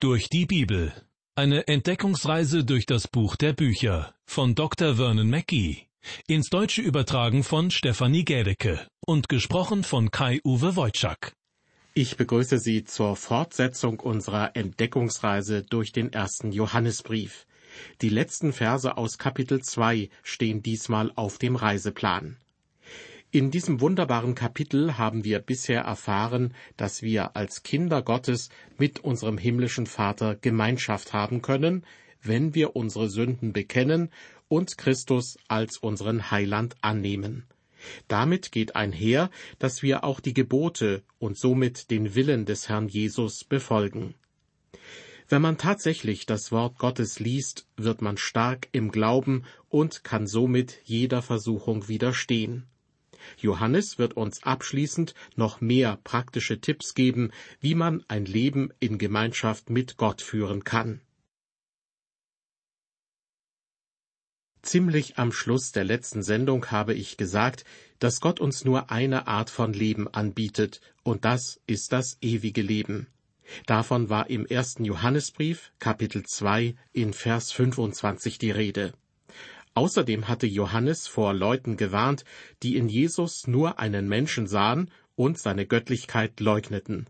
Durch die Bibel. Eine Entdeckungsreise durch das Buch der Bücher von Dr. Vernon Mackey. Ins Deutsche übertragen von Stefanie Gädecke und gesprochen von Kai-Uwe Wojczak. Ich begrüße Sie zur Fortsetzung unserer Entdeckungsreise durch den ersten Johannesbrief. Die letzten Verse aus Kapitel 2 stehen diesmal auf dem Reiseplan. In diesem wunderbaren Kapitel haben wir bisher erfahren, dass wir als Kinder Gottes mit unserem himmlischen Vater Gemeinschaft haben können, wenn wir unsere Sünden bekennen und Christus als unseren Heiland annehmen. Damit geht einher, dass wir auch die Gebote und somit den Willen des Herrn Jesus befolgen. Wenn man tatsächlich das Wort Gottes liest, wird man stark im Glauben und kann somit jeder Versuchung widerstehen. Johannes wird uns abschließend noch mehr praktische Tipps geben, wie man ein Leben in Gemeinschaft mit Gott führen kann. Ziemlich am Schluss der letzten Sendung habe ich gesagt, dass Gott uns nur eine Art von Leben anbietet, und das ist das ewige Leben. Davon war im ersten Johannesbrief, Kapitel 2, in Vers 25 die Rede. Außerdem hatte Johannes vor Leuten gewarnt, die in Jesus nur einen Menschen sahen und seine Göttlichkeit leugneten.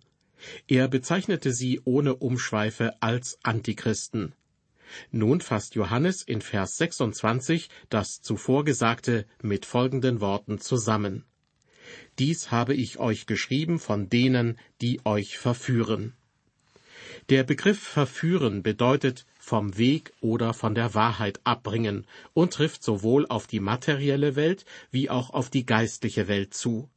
Er bezeichnete sie ohne Umschweife als Antichristen. Nun fasst Johannes in Vers 26 das zuvor Gesagte mit folgenden Worten zusammen. Dies habe ich euch geschrieben von denen, die euch verführen. Der Begriff verführen bedeutet vom Weg oder von der Wahrheit abbringen und trifft sowohl auf die materielle Welt wie auch auf die geistliche Welt zu.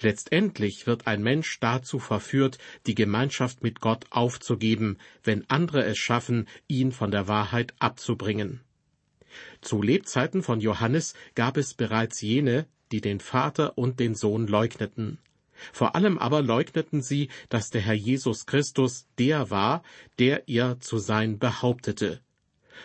Letztendlich wird ein Mensch dazu verführt, die Gemeinschaft mit Gott aufzugeben, wenn andere es schaffen, ihn von der Wahrheit abzubringen. Zu Lebzeiten von Johannes gab es bereits jene, die den Vater und den Sohn leugneten. Vor allem aber leugneten sie, dass der Herr Jesus Christus der war, der er zu sein behauptete.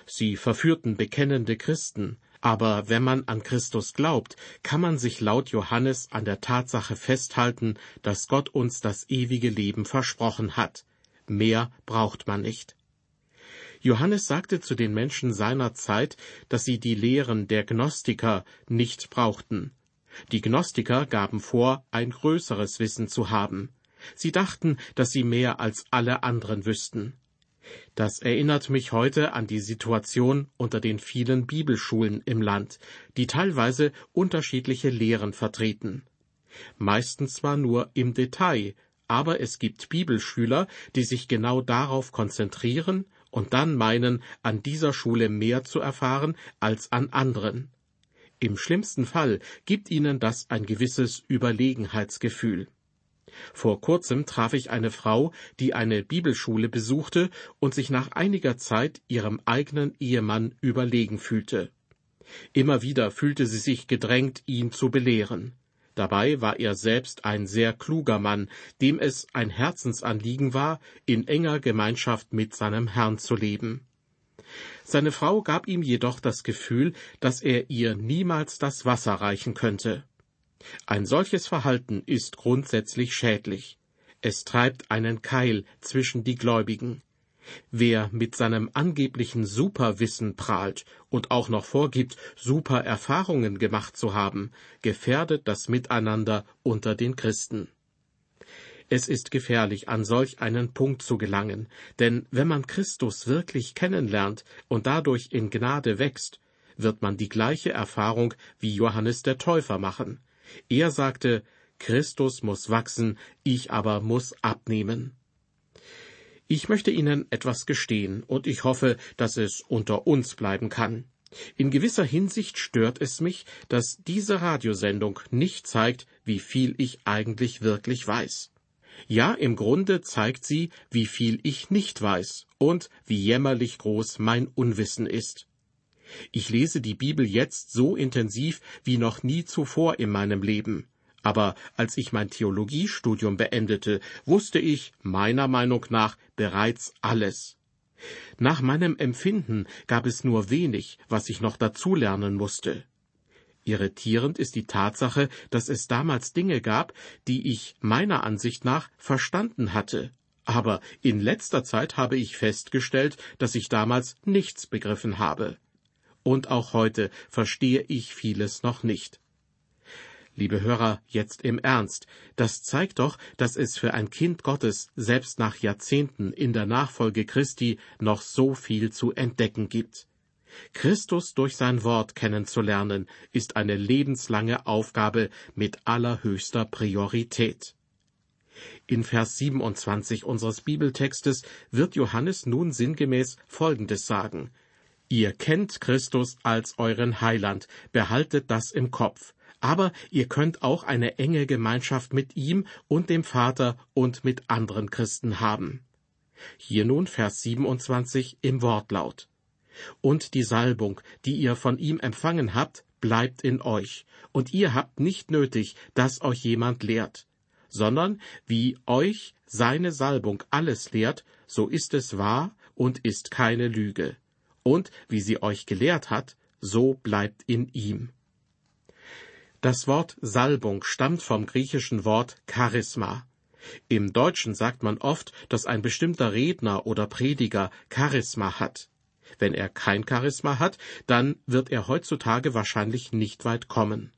Sie verführten bekennende Christen, aber wenn man an Christus glaubt, kann man sich laut Johannes an der Tatsache festhalten, dass Gott uns das ewige Leben versprochen hat. Mehr braucht man nicht. Johannes sagte zu den Menschen seiner Zeit, dass sie die Lehren der Gnostiker nicht brauchten. Die Gnostiker gaben vor, ein größeres Wissen zu haben. Sie dachten, dass sie mehr als alle anderen wüssten. Das erinnert mich heute an die Situation unter den vielen Bibelschulen im Land, die teilweise unterschiedliche Lehren vertreten. Meistens zwar nur im Detail, aber es gibt Bibelschüler, die sich genau darauf konzentrieren und dann meinen, an dieser Schule mehr zu erfahren als an anderen. Im schlimmsten Fall gibt ihnen das ein gewisses Überlegenheitsgefühl. Vor kurzem traf ich eine Frau, die eine Bibelschule besuchte und sich nach einiger Zeit ihrem eigenen Ehemann überlegen fühlte. Immer wieder fühlte sie sich gedrängt, ihn zu belehren. Dabei war er selbst ein sehr kluger Mann, dem es ein Herzensanliegen war, in enger Gemeinschaft mit seinem Herrn zu leben. Seine Frau gab ihm jedoch das Gefühl, dass er ihr niemals das Wasser reichen könnte. Ein solches Verhalten ist grundsätzlich schädlich. Es treibt einen Keil zwischen die Gläubigen. Wer mit seinem angeblichen Superwissen prahlt und auch noch vorgibt, super Erfahrungen gemacht zu haben, gefährdet das Miteinander unter den Christen. Es ist gefährlich, an solch einen Punkt zu gelangen, denn wenn man Christus wirklich kennenlernt und dadurch in Gnade wächst, wird man die gleiche Erfahrung wie Johannes der Täufer machen. Er sagte, Christus muss wachsen, ich aber muss abnehmen. Ich möchte Ihnen etwas gestehen, und ich hoffe, dass es unter uns bleiben kann. In gewisser Hinsicht stört es mich, dass diese Radiosendung nicht zeigt, wie viel ich eigentlich wirklich weiß. Ja, im Grunde zeigt sie, wie viel ich nicht weiß und wie jämmerlich groß mein Unwissen ist. Ich lese die Bibel jetzt so intensiv wie noch nie zuvor in meinem Leben. Aber als ich mein Theologiestudium beendete, wusste ich, meiner Meinung nach, bereits alles. Nach meinem Empfinden gab es nur wenig, was ich noch dazulernen musste. Irritierend ist die Tatsache, dass es damals Dinge gab, die ich meiner Ansicht nach verstanden hatte, aber in letzter Zeit habe ich festgestellt, dass ich damals nichts begriffen habe. Und auch heute verstehe ich vieles noch nicht. Liebe Hörer, jetzt im Ernst, das zeigt doch, dass es für ein Kind Gottes selbst nach Jahrzehnten in der Nachfolge Christi noch so viel zu entdecken gibt. Christus durch sein Wort kennenzulernen, ist eine lebenslange Aufgabe mit allerhöchster Priorität. In Vers 27 unseres Bibeltextes wird Johannes nun sinngemäß Folgendes sagen. Ihr kennt Christus als euren Heiland, behaltet das im Kopf, aber ihr könnt auch eine enge Gemeinschaft mit ihm und dem Vater und mit anderen Christen haben. Hier nun Vers 27 im Wortlaut. Und die Salbung, die ihr von ihm empfangen habt, bleibt in euch, und ihr habt nicht nötig, dass euch jemand lehrt, sondern wie euch seine Salbung alles lehrt, so ist es wahr und ist keine Lüge. Und wie sie euch gelehrt hat, so bleibt in ihm. Das Wort Salbung stammt vom griechischen Wort Charisma. Im Deutschen sagt man oft, dass ein bestimmter Redner oder Prediger Charisma hat. Wenn er kein Charisma hat, dann wird er heutzutage wahrscheinlich nicht weit kommen.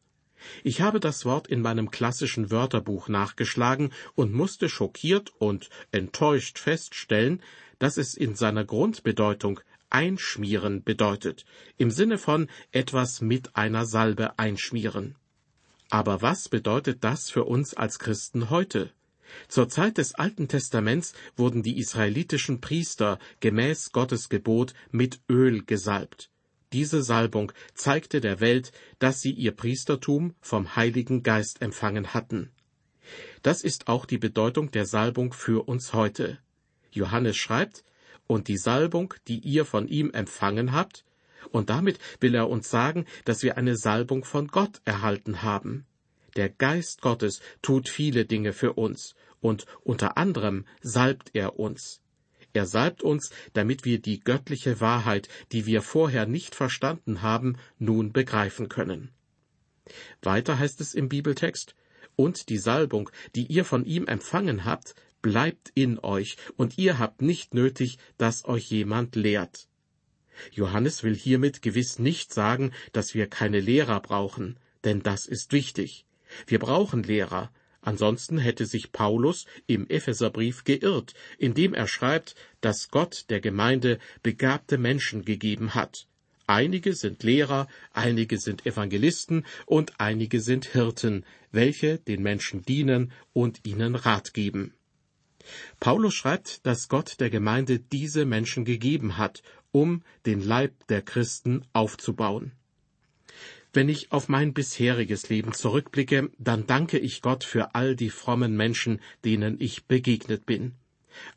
Ich habe das Wort in meinem klassischen Wörterbuch nachgeschlagen und musste schockiert und enttäuscht feststellen, dass es in seiner Grundbedeutung einschmieren bedeutet, im Sinne von etwas mit einer Salbe einschmieren. Aber was bedeutet das für uns als Christen heute? Zur Zeit des Alten Testaments wurden die israelitischen Priester gemäß Gottes Gebot mit Öl gesalbt. Diese Salbung zeigte der Welt, dass sie ihr Priestertum vom Heiligen Geist empfangen hatten. Das ist auch die Bedeutung der Salbung für uns heute. Johannes schreibt, und die Salbung, die ihr von ihm empfangen habt, und damit will er uns sagen, dass wir eine Salbung von Gott erhalten haben. Der Geist Gottes tut viele Dinge für uns, und unter anderem salbt er uns. Er salbt uns, damit wir die göttliche Wahrheit, die wir vorher nicht verstanden haben, nun begreifen können. Weiter heißt es im Bibeltext, und die Salbung, die ihr von ihm empfangen habt, bleibt in euch, und ihr habt nicht nötig, dass euch jemand lehrt. Johannes will hiermit gewiss nicht sagen, dass wir keine Lehrer brauchen, denn das ist wichtig. Wir brauchen Lehrer, Ansonsten hätte sich Paulus im Epheserbrief geirrt, indem er schreibt, dass Gott der Gemeinde begabte Menschen gegeben hat. Einige sind Lehrer, einige sind Evangelisten und einige sind Hirten, welche den Menschen dienen und ihnen Rat geben. Paulus schreibt, dass Gott der Gemeinde diese Menschen gegeben hat, um den Leib der Christen aufzubauen. Wenn ich auf mein bisheriges Leben zurückblicke, dann danke ich Gott für all die frommen Menschen, denen ich begegnet bin.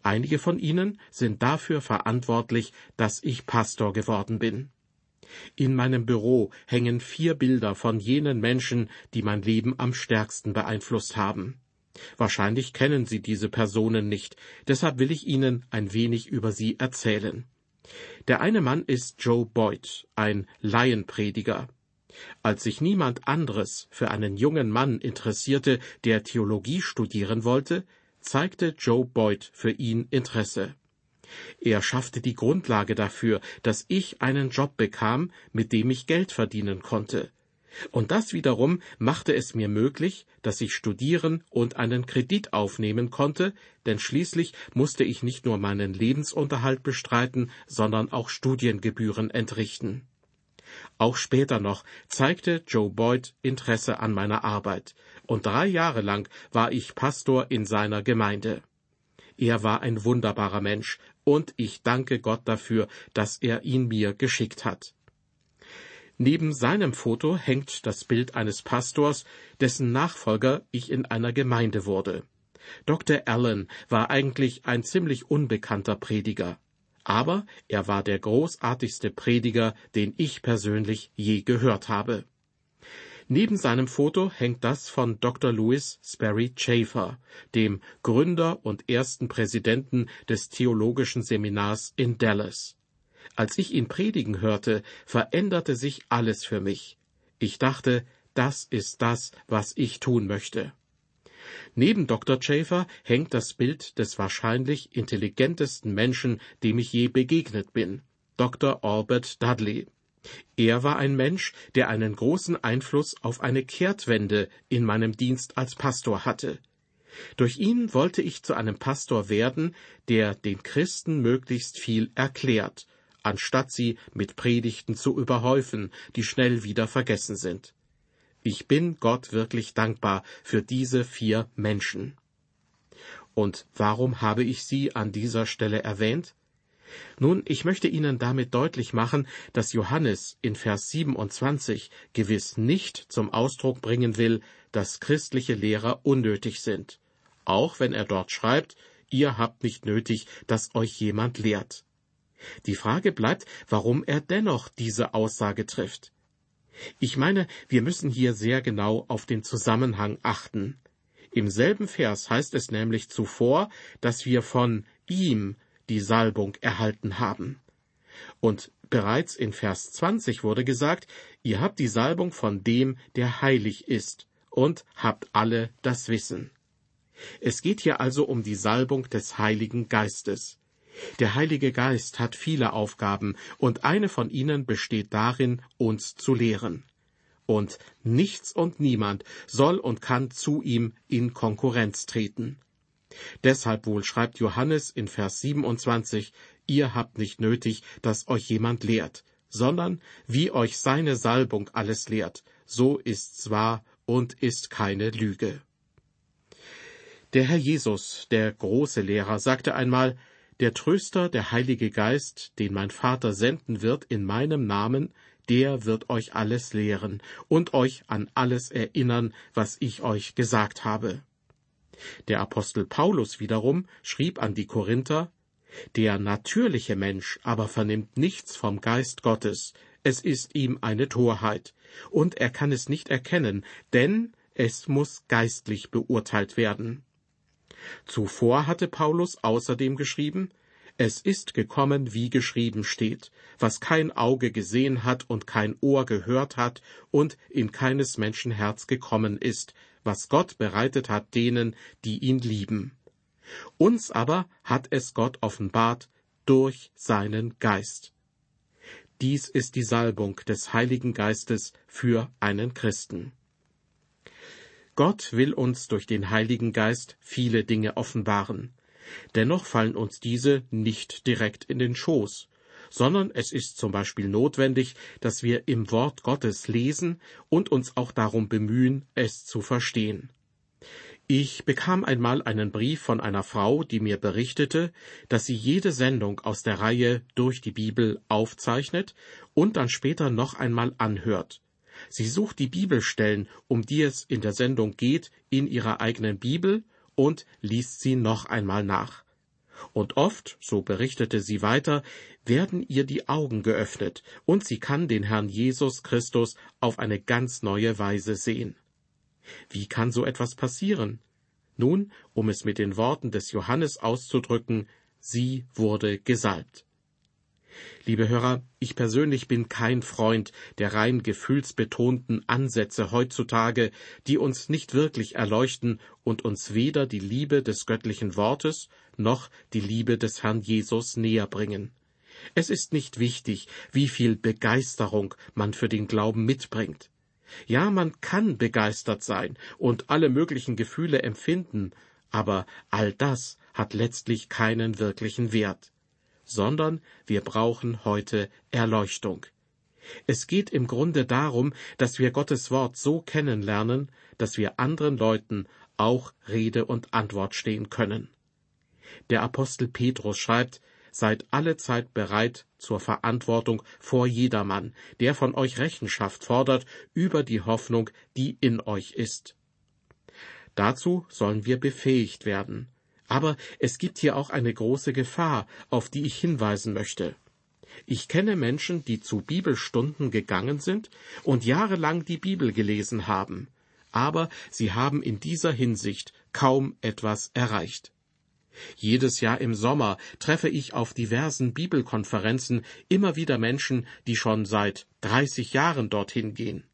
Einige von ihnen sind dafür verantwortlich, dass ich Pastor geworden bin. In meinem Büro hängen vier Bilder von jenen Menschen, die mein Leben am stärksten beeinflusst haben. Wahrscheinlich kennen Sie diese Personen nicht, deshalb will ich Ihnen ein wenig über sie erzählen. Der eine Mann ist Joe Boyd, ein Laienprediger. Als sich niemand anderes für einen jungen Mann interessierte, der Theologie studieren wollte, zeigte Joe Boyd für ihn Interesse. Er schaffte die Grundlage dafür, dass ich einen Job bekam, mit dem ich Geld verdienen konnte. Und das wiederum machte es mir möglich, dass ich studieren und einen Kredit aufnehmen konnte, denn schließlich musste ich nicht nur meinen Lebensunterhalt bestreiten, sondern auch Studiengebühren entrichten. Auch später noch zeigte Joe Boyd Interesse an meiner Arbeit, und drei Jahre lang war ich Pastor in seiner Gemeinde. Er war ein wunderbarer Mensch, und ich danke Gott dafür, dass er ihn mir geschickt hat. Neben seinem Foto hängt das Bild eines Pastors, dessen Nachfolger ich in einer Gemeinde wurde. Dr. Allen war eigentlich ein ziemlich unbekannter Prediger aber er war der großartigste Prediger, den ich persönlich je gehört habe. Neben seinem Foto hängt das von Dr. Louis Sperry Chafer, dem Gründer und ersten Präsidenten des Theologischen Seminars in Dallas. Als ich ihn predigen hörte, veränderte sich alles für mich. Ich dachte, das ist das, was ich tun möchte. Neben Dr. Schaefer hängt das Bild des wahrscheinlich intelligentesten Menschen, dem ich je begegnet bin, Dr. Albert Dudley. Er war ein Mensch, der einen großen Einfluss auf eine Kehrtwende in meinem Dienst als Pastor hatte. Durch ihn wollte ich zu einem Pastor werden, der den Christen möglichst viel erklärt, anstatt sie mit Predigten zu überhäufen, die schnell wieder vergessen sind. Ich bin Gott wirklich dankbar für diese vier Menschen. Und warum habe ich sie an dieser Stelle erwähnt? Nun, ich möchte Ihnen damit deutlich machen, dass Johannes in Vers 27 gewiss nicht zum Ausdruck bringen will, dass christliche Lehrer unnötig sind, auch wenn er dort schreibt, ihr habt nicht nötig, dass euch jemand lehrt. Die Frage bleibt, warum er dennoch diese Aussage trifft. Ich meine, wir müssen hier sehr genau auf den Zusammenhang achten. Im selben Vers heißt es nämlich zuvor, dass wir von ihm die Salbung erhalten haben. Und bereits in Vers 20 wurde gesagt, ihr habt die Salbung von dem, der heilig ist, und habt alle das Wissen. Es geht hier also um die Salbung des Heiligen Geistes. Der Heilige Geist hat viele Aufgaben, und eine von ihnen besteht darin, uns zu lehren. Und nichts und niemand soll und kann zu ihm in Konkurrenz treten. Deshalb wohl schreibt Johannes in Vers 27, ihr habt nicht nötig, dass euch jemand lehrt, sondern wie euch seine Salbung alles lehrt, so ist's wahr und ist keine Lüge. Der Herr Jesus, der große Lehrer, sagte einmal, der Tröster, der Heilige Geist, den mein Vater senden wird in meinem Namen, der wird euch alles lehren und euch an alles erinnern, was ich euch gesagt habe. Der Apostel Paulus wiederum schrieb an die Korinther, der natürliche Mensch aber vernimmt nichts vom Geist Gottes, es ist ihm eine Torheit, und er kann es nicht erkennen, denn es muss geistlich beurteilt werden. Zuvor hatte Paulus außerdem geschrieben, es ist gekommen, wie geschrieben steht, was kein Auge gesehen hat und kein Ohr gehört hat und in keines Menschen Herz gekommen ist, was Gott bereitet hat denen, die ihn lieben. Uns aber hat es Gott offenbart durch seinen Geist. Dies ist die Salbung des Heiligen Geistes für einen Christen. Gott will uns durch den Heiligen Geist viele Dinge offenbaren. Dennoch fallen uns diese nicht direkt in den Schoß, sondern es ist zum Beispiel notwendig, dass wir im Wort Gottes lesen und uns auch darum bemühen, es zu verstehen. Ich bekam einmal einen Brief von einer Frau, die mir berichtete, dass sie jede Sendung aus der Reihe durch die Bibel aufzeichnet und dann später noch einmal anhört. Sie sucht die Bibelstellen, um die es in der Sendung geht, in ihrer eigenen Bibel und liest sie noch einmal nach. Und oft, so berichtete sie weiter, werden ihr die Augen geöffnet, und sie kann den Herrn Jesus Christus auf eine ganz neue Weise sehen. Wie kann so etwas passieren? Nun, um es mit den Worten des Johannes auszudrücken, sie wurde gesalbt. Liebe Hörer, ich persönlich bin kein Freund der rein gefühlsbetonten Ansätze heutzutage, die uns nicht wirklich erleuchten und uns weder die Liebe des göttlichen Wortes noch die Liebe des Herrn Jesus näher bringen. Es ist nicht wichtig, wie viel Begeisterung man für den Glauben mitbringt. Ja, man kann begeistert sein und alle möglichen Gefühle empfinden, aber all das hat letztlich keinen wirklichen Wert sondern wir brauchen heute Erleuchtung. Es geht im Grunde darum, dass wir Gottes Wort so kennenlernen, dass wir anderen Leuten auch Rede und Antwort stehen können. Der Apostel Petrus schreibt, Seid alle Zeit bereit zur Verantwortung vor jedermann, der von euch Rechenschaft fordert über die Hoffnung, die in euch ist. Dazu sollen wir befähigt werden, aber es gibt hier auch eine große Gefahr, auf die ich hinweisen möchte. Ich kenne Menschen, die zu Bibelstunden gegangen sind und jahrelang die Bibel gelesen haben, aber sie haben in dieser Hinsicht kaum etwas erreicht. Jedes Jahr im Sommer treffe ich auf diversen Bibelkonferenzen immer wieder Menschen, die schon seit 30 Jahren dorthin gehen.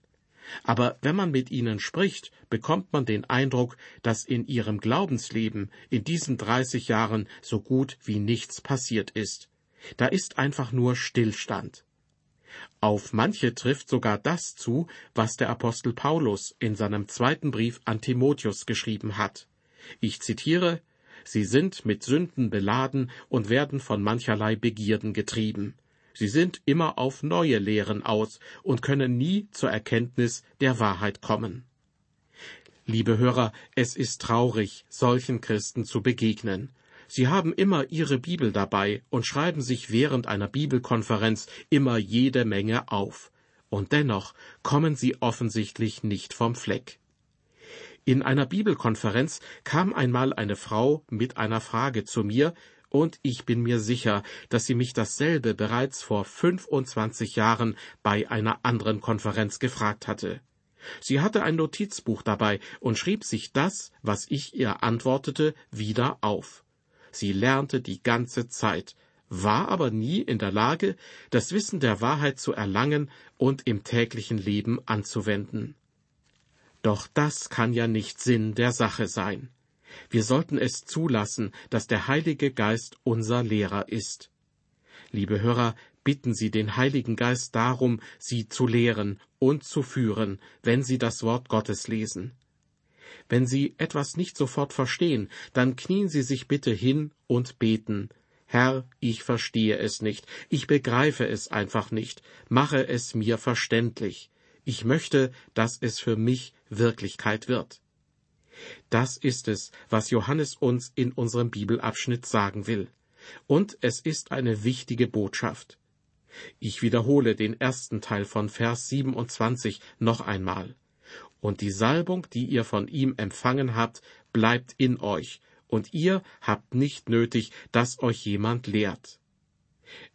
Aber wenn man mit ihnen spricht, bekommt man den Eindruck, dass in ihrem Glaubensleben in diesen 30 Jahren so gut wie nichts passiert ist. Da ist einfach nur Stillstand. Auf manche trifft sogar das zu, was der Apostel Paulus in seinem zweiten Brief an Timotheus geschrieben hat. Ich zitiere Sie sind mit Sünden beladen und werden von mancherlei Begierden getrieben. Sie sind immer auf neue Lehren aus und können nie zur Erkenntnis der Wahrheit kommen. Liebe Hörer, es ist traurig, solchen Christen zu begegnen. Sie haben immer ihre Bibel dabei und schreiben sich während einer Bibelkonferenz immer jede Menge auf. Und dennoch kommen sie offensichtlich nicht vom Fleck. In einer Bibelkonferenz kam einmal eine Frau mit einer Frage zu mir, und ich bin mir sicher, dass sie mich dasselbe bereits vor 25 Jahren bei einer anderen Konferenz gefragt hatte. Sie hatte ein Notizbuch dabei und schrieb sich das, was ich ihr antwortete, wieder auf. Sie lernte die ganze Zeit, war aber nie in der Lage, das Wissen der Wahrheit zu erlangen und im täglichen Leben anzuwenden. Doch das kann ja nicht Sinn der Sache sein. Wir sollten es zulassen, dass der Heilige Geist unser Lehrer ist. Liebe Hörer, bitten Sie den Heiligen Geist darum, Sie zu lehren und zu führen, wenn Sie das Wort Gottes lesen. Wenn Sie etwas nicht sofort verstehen, dann knien Sie sich bitte hin und beten. Herr, ich verstehe es nicht, ich begreife es einfach nicht, mache es mir verständlich. Ich möchte, dass es für mich Wirklichkeit wird. Das ist es, was Johannes uns in unserem Bibelabschnitt sagen will. Und es ist eine wichtige Botschaft. Ich wiederhole den ersten Teil von Vers 27 noch einmal. Und die Salbung, die ihr von ihm empfangen habt, bleibt in euch, und ihr habt nicht nötig, dass euch jemand lehrt.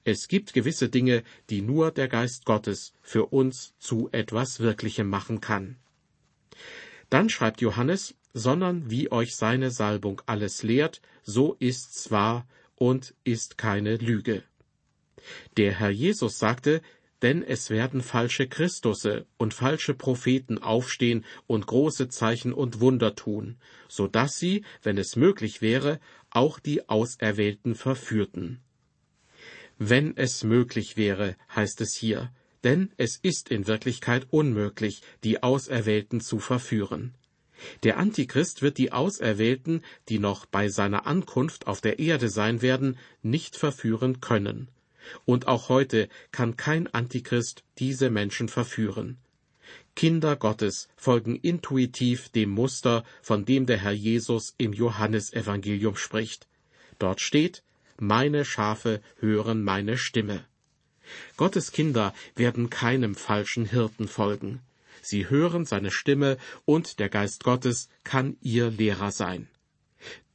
Es gibt gewisse Dinge, die nur der Geist Gottes für uns zu etwas Wirklichem machen kann. Dann schreibt Johannes, sondern wie euch seine Salbung alles lehrt, so ist's wahr und ist keine Lüge. Der Herr Jesus sagte, denn es werden falsche Christusse und falsche Propheten aufstehen und große Zeichen und Wunder tun, so dass sie, wenn es möglich wäre, auch die Auserwählten verführten. Wenn es möglich wäre, heißt es hier, denn es ist in Wirklichkeit unmöglich, die Auserwählten zu verführen. Der Antichrist wird die Auserwählten, die noch bei seiner Ankunft auf der Erde sein werden, nicht verführen können. Und auch heute kann kein Antichrist diese Menschen verführen. Kinder Gottes folgen intuitiv dem Muster, von dem der Herr Jesus im Johannesevangelium spricht. Dort steht, meine Schafe hören meine Stimme. Gottes Kinder werden keinem falschen Hirten folgen. Sie hören seine Stimme und der Geist Gottes kann ihr Lehrer sein.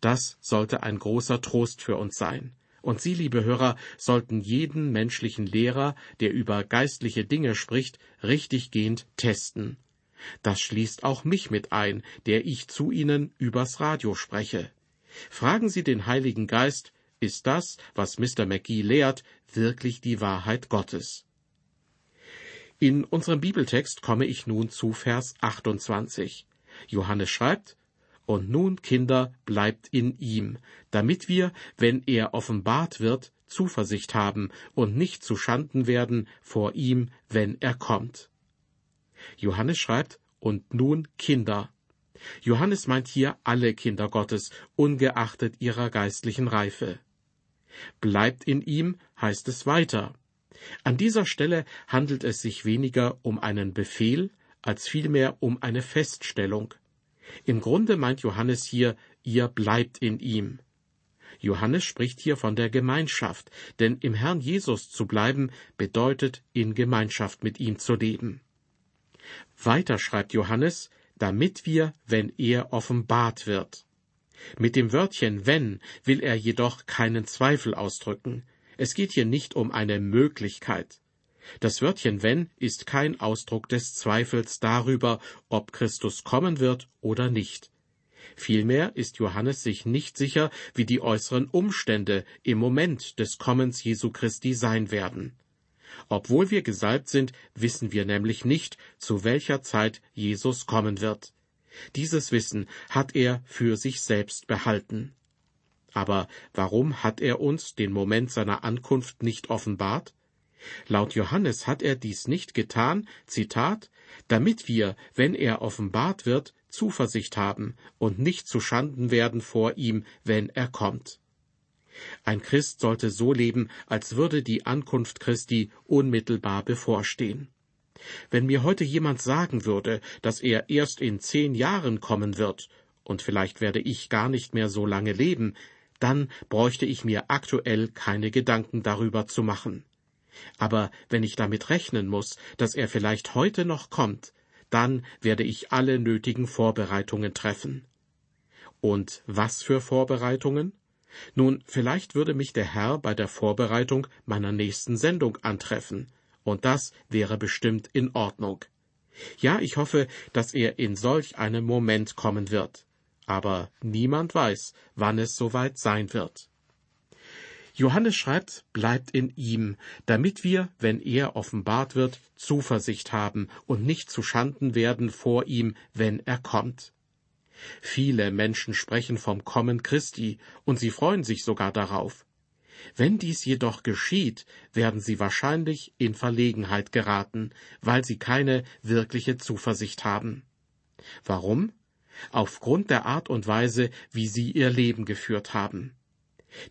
Das sollte ein großer Trost für uns sein. Und Sie, liebe Hörer, sollten jeden menschlichen Lehrer, der über geistliche Dinge spricht, richtiggehend testen. Das schließt auch mich mit ein, der ich zu Ihnen übers Radio spreche. Fragen Sie den Heiligen Geist, ist das, was Mr. McGee lehrt, wirklich die Wahrheit Gottes? In unserem Bibeltext komme ich nun zu Vers 28. Johannes schreibt, Und nun, Kinder, bleibt in ihm, damit wir, wenn er offenbart wird, Zuversicht haben und nicht zu Schanden werden vor ihm, wenn er kommt. Johannes schreibt, und nun Kinder. Johannes meint hier alle Kinder Gottes, ungeachtet ihrer geistlichen Reife. Bleibt in ihm heißt es weiter. An dieser Stelle handelt es sich weniger um einen Befehl als vielmehr um eine Feststellung. Im Grunde meint Johannes hier, ihr bleibt in ihm. Johannes spricht hier von der Gemeinschaft, denn im Herrn Jesus zu bleiben bedeutet, in Gemeinschaft mit ihm zu leben. Weiter schreibt Johannes, damit wir, wenn er offenbart wird. Mit dem Wörtchen wenn will er jedoch keinen Zweifel ausdrücken. Es geht hier nicht um eine Möglichkeit. Das Wörtchen wenn ist kein Ausdruck des Zweifels darüber, ob Christus kommen wird oder nicht. Vielmehr ist Johannes sich nicht sicher, wie die äußeren Umstände im Moment des Kommens Jesu Christi sein werden. Obwohl wir gesalbt sind, wissen wir nämlich nicht, zu welcher Zeit Jesus kommen wird. Dieses Wissen hat er für sich selbst behalten. Aber warum hat er uns den Moment seiner Ankunft nicht offenbart? Laut Johannes hat er dies nicht getan, Zitat, damit wir, wenn er offenbart wird, Zuversicht haben und nicht zu Schanden werden vor ihm, wenn er kommt. Ein Christ sollte so leben, als würde die Ankunft Christi unmittelbar bevorstehen. Wenn mir heute jemand sagen würde, dass er erst in zehn Jahren kommen wird, und vielleicht werde ich gar nicht mehr so lange leben, dann bräuchte ich mir aktuell keine Gedanken darüber zu machen. Aber wenn ich damit rechnen muss, dass er vielleicht heute noch kommt, dann werde ich alle nötigen Vorbereitungen treffen. Und was für Vorbereitungen? Nun, vielleicht würde mich der Herr bei der Vorbereitung meiner nächsten Sendung antreffen, und das wäre bestimmt in Ordnung. Ja, ich hoffe, dass er in solch einem Moment kommen wird. Aber niemand weiß, wann es soweit sein wird. Johannes schreibt, bleibt in ihm, damit wir, wenn er offenbart wird, Zuversicht haben und nicht zu Schanden werden vor ihm, wenn er kommt. Viele Menschen sprechen vom Kommen Christi, und sie freuen sich sogar darauf. Wenn dies jedoch geschieht, werden sie wahrscheinlich in Verlegenheit geraten, weil sie keine wirkliche Zuversicht haben. Warum? Aufgrund der Art und Weise, wie sie ihr Leben geführt haben.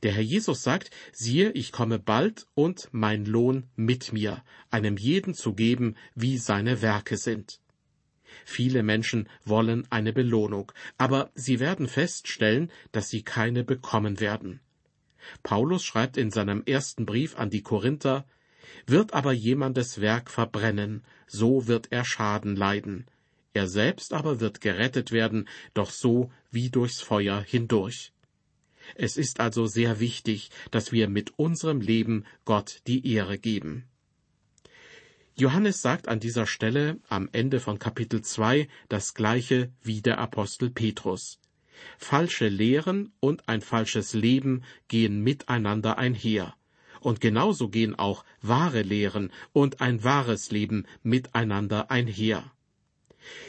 Der Herr Jesus sagt, siehe, ich komme bald und mein Lohn mit mir, einem jeden zu geben, wie seine Werke sind. Viele Menschen wollen eine Belohnung, aber sie werden feststellen, dass sie keine bekommen werden. Paulus schreibt in seinem ersten Brief an die Korinther, wird aber jemandes Werk verbrennen, so wird er Schaden leiden. Er selbst aber wird gerettet werden, doch so wie durchs Feuer hindurch. Es ist also sehr wichtig, dass wir mit unserem Leben Gott die Ehre geben. Johannes sagt an dieser Stelle am Ende von Kapitel 2 das gleiche wie der Apostel Petrus. Falsche Lehren und ein falsches Leben gehen miteinander einher. Und genauso gehen auch wahre Lehren und ein wahres Leben miteinander einher.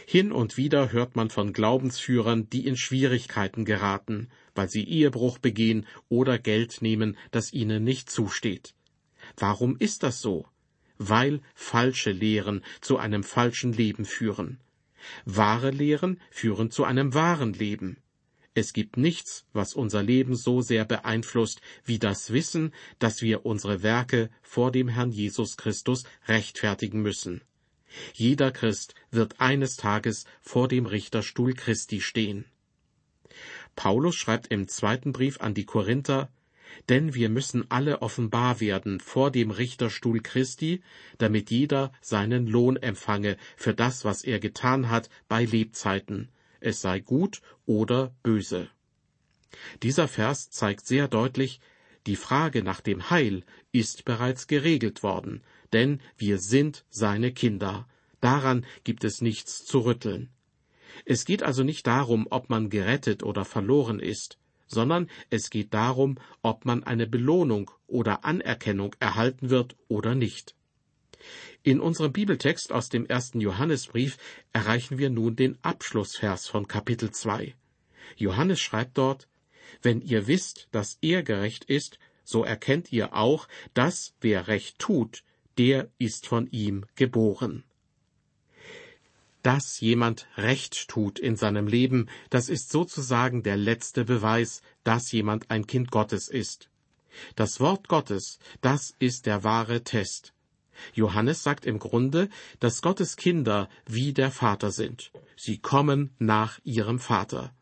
Hin und wieder hört man von Glaubensführern, die in Schwierigkeiten geraten, weil sie Ehebruch begehen oder Geld nehmen, das ihnen nicht zusteht. Warum ist das so? Weil falsche Lehren zu einem falschen Leben führen. Wahre Lehren führen zu einem wahren Leben. Es gibt nichts, was unser Leben so sehr beeinflusst, wie das Wissen, dass wir unsere Werke vor dem Herrn Jesus Christus rechtfertigen müssen. Jeder Christ wird eines Tages vor dem Richterstuhl Christi stehen. Paulus schreibt im zweiten Brief an die Korinther, denn wir müssen alle offenbar werden vor dem Richterstuhl Christi, damit jeder seinen Lohn empfange für das, was er getan hat bei Lebzeiten, es sei gut oder böse. Dieser Vers zeigt sehr deutlich, die Frage nach dem Heil ist bereits geregelt worden, denn wir sind seine Kinder. Daran gibt es nichts zu rütteln. Es geht also nicht darum, ob man gerettet oder verloren ist, sondern es geht darum, ob man eine Belohnung oder Anerkennung erhalten wird oder nicht. In unserem Bibeltext aus dem ersten Johannesbrief erreichen wir nun den Abschlussvers von Kapitel 2. Johannes schreibt dort, Wenn ihr wisst, dass er gerecht ist, so erkennt ihr auch, dass wer Recht tut, der ist von ihm geboren. Dass jemand Recht tut in seinem Leben, das ist sozusagen der letzte Beweis, dass jemand ein Kind Gottes ist. Das Wort Gottes, das ist der wahre Test. Johannes sagt im Grunde, dass Gottes Kinder wie der Vater sind. Sie kommen nach ihrem Vater.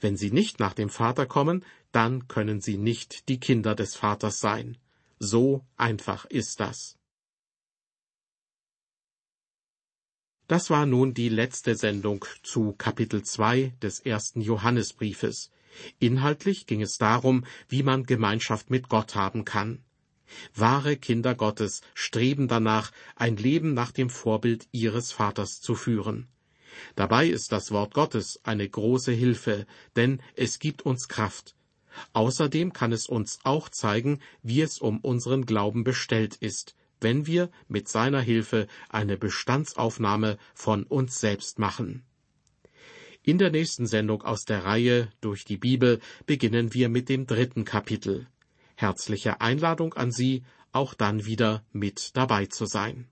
Wenn sie nicht nach dem Vater kommen, dann können sie nicht die Kinder des Vaters sein. So einfach ist das. Das war nun die letzte Sendung zu Kapitel 2 des ersten Johannesbriefes. Inhaltlich ging es darum, wie man Gemeinschaft mit Gott haben kann. Wahre Kinder Gottes streben danach, ein Leben nach dem Vorbild ihres Vaters zu führen. Dabei ist das Wort Gottes eine große Hilfe, denn es gibt uns Kraft. Außerdem kann es uns auch zeigen, wie es um unseren Glauben bestellt ist, wenn wir mit seiner Hilfe eine Bestandsaufnahme von uns selbst machen. In der nächsten Sendung aus der Reihe durch die Bibel beginnen wir mit dem dritten Kapitel. Herzliche Einladung an Sie, auch dann wieder mit dabei zu sein.